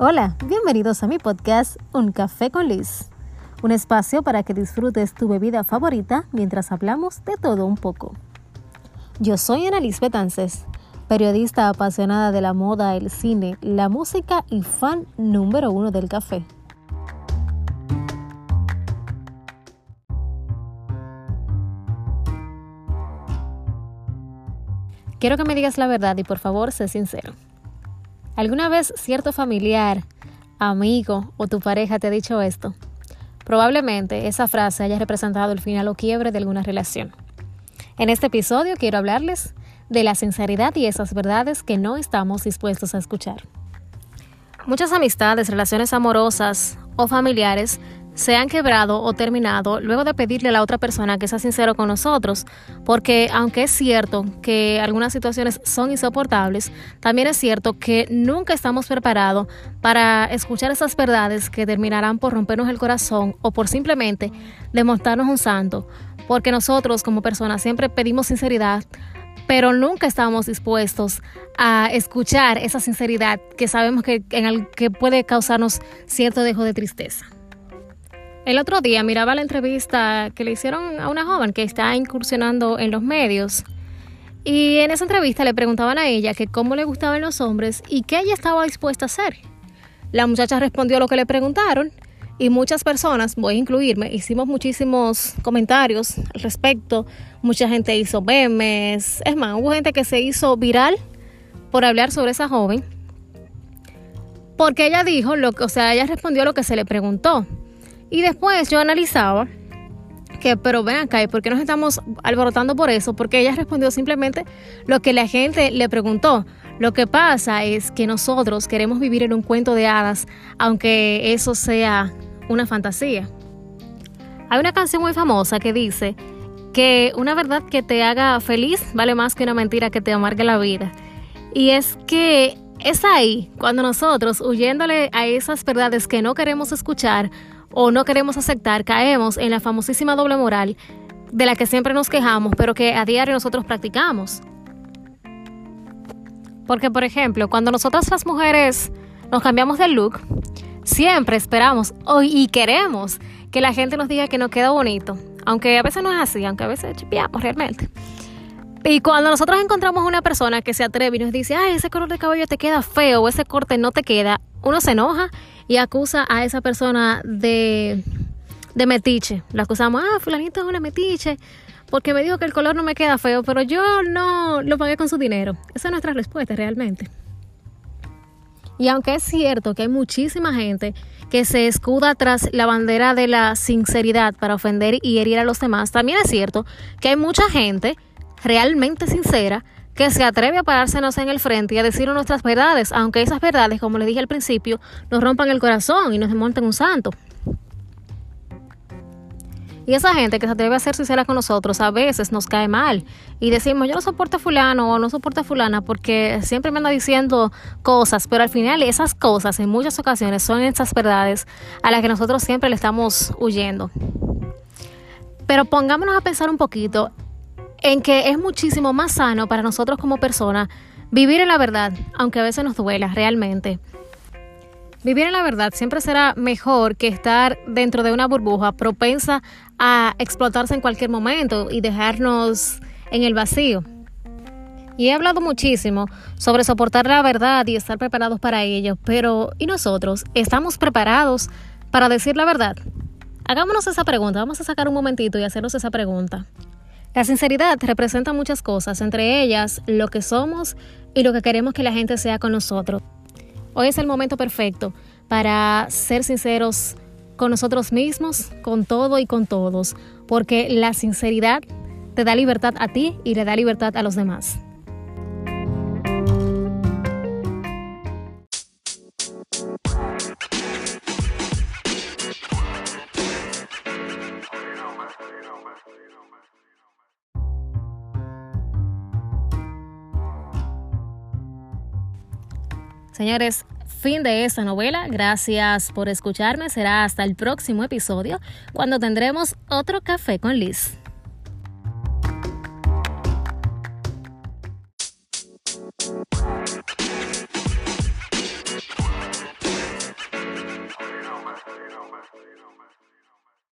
Hola, bienvenidos a mi podcast Un Café con Liz, un espacio para que disfrutes tu bebida favorita mientras hablamos de todo un poco. Yo soy Ana Liz Betances, periodista apasionada de la moda, el cine, la música y fan número uno del café. Quiero que me digas la verdad y por favor sé sincero. ¿Alguna vez cierto familiar, amigo o tu pareja te ha dicho esto? Probablemente esa frase haya representado el final o quiebre de alguna relación. En este episodio quiero hablarles de la sinceridad y esas verdades que no estamos dispuestos a escuchar. Muchas amistades, relaciones amorosas o familiares se han quebrado o terminado luego de pedirle a la otra persona que sea sincero con nosotros, porque aunque es cierto que algunas situaciones son insoportables, también es cierto que nunca estamos preparados para escuchar esas verdades que terminarán por rompernos el corazón o por simplemente demostrarnos un santo, porque nosotros como personas siempre pedimos sinceridad, pero nunca estamos dispuestos a escuchar esa sinceridad que sabemos que, en el, que puede causarnos cierto dejo de tristeza. El otro día miraba la entrevista que le hicieron a una joven que está incursionando en los medios. Y en esa entrevista le preguntaban a ella que cómo le gustaban los hombres y qué ella estaba dispuesta a hacer. La muchacha respondió lo que le preguntaron y muchas personas, voy a incluirme, hicimos muchísimos comentarios al respecto. Mucha gente hizo memes. Es más, hubo gente que se hizo viral por hablar sobre esa joven. Porque ella dijo, lo, o sea, ella respondió lo que se le preguntó. Y después yo analizaba que, pero ven acá, ¿y por qué nos estamos alborotando por eso? Porque ella respondió simplemente lo que la gente le preguntó. Lo que pasa es que nosotros queremos vivir en un cuento de hadas, aunque eso sea una fantasía. Hay una canción muy famosa que dice que una verdad que te haga feliz vale más que una mentira que te amargue la vida. Y es que es ahí cuando nosotros, huyéndole a esas verdades que no queremos escuchar, o no queremos aceptar, caemos en la famosísima doble moral de la que siempre nos quejamos, pero que a diario nosotros practicamos. Porque, por ejemplo, cuando nosotras las mujeres nos cambiamos de look, siempre esperamos y queremos que la gente nos diga que nos queda bonito, aunque a veces no es así, aunque a veces chipiamos realmente. Y cuando nosotros encontramos una persona que se atreve y nos dice, ay, ese color de cabello te queda feo o ese corte no te queda, uno se enoja y acusa a esa persona de, de metiche. La acusamos, ah, fulanito es una metiche, porque me dijo que el color no me queda feo, pero yo no lo pagué con su dinero. Esa es nuestra respuesta realmente. Y aunque es cierto que hay muchísima gente que se escuda tras la bandera de la sinceridad para ofender y herir a los demás, también es cierto que hay mucha gente realmente sincera que se atreve a parársenos en el frente y a decir nuestras verdades, aunque esas verdades, como les dije al principio, nos rompan el corazón y nos desmonten un santo. Y esa gente que se atreve a ser sincera con nosotros a veces nos cae mal y decimos yo no soporto a fulano o no soporto a fulana porque siempre me anda diciendo cosas, pero al final esas cosas en muchas ocasiones son esas verdades a las que nosotros siempre le estamos huyendo. Pero pongámonos a pensar un poquito en que es muchísimo más sano para nosotros como personas vivir en la verdad, aunque a veces nos duela realmente. Vivir en la verdad siempre será mejor que estar dentro de una burbuja propensa a explotarse en cualquier momento y dejarnos en el vacío. Y he hablado muchísimo sobre soportar la verdad y estar preparados para ello, pero ¿y nosotros? ¿Estamos preparados para decir la verdad? Hagámonos esa pregunta, vamos a sacar un momentito y hacernos esa pregunta. La sinceridad representa muchas cosas, entre ellas lo que somos y lo que queremos que la gente sea con nosotros. Hoy es el momento perfecto para ser sinceros con nosotros mismos, con todo y con todos, porque la sinceridad te da libertad a ti y le da libertad a los demás. Señores, fin de esta novela. Gracias por escucharme. Será hasta el próximo episodio cuando tendremos otro café con Liz.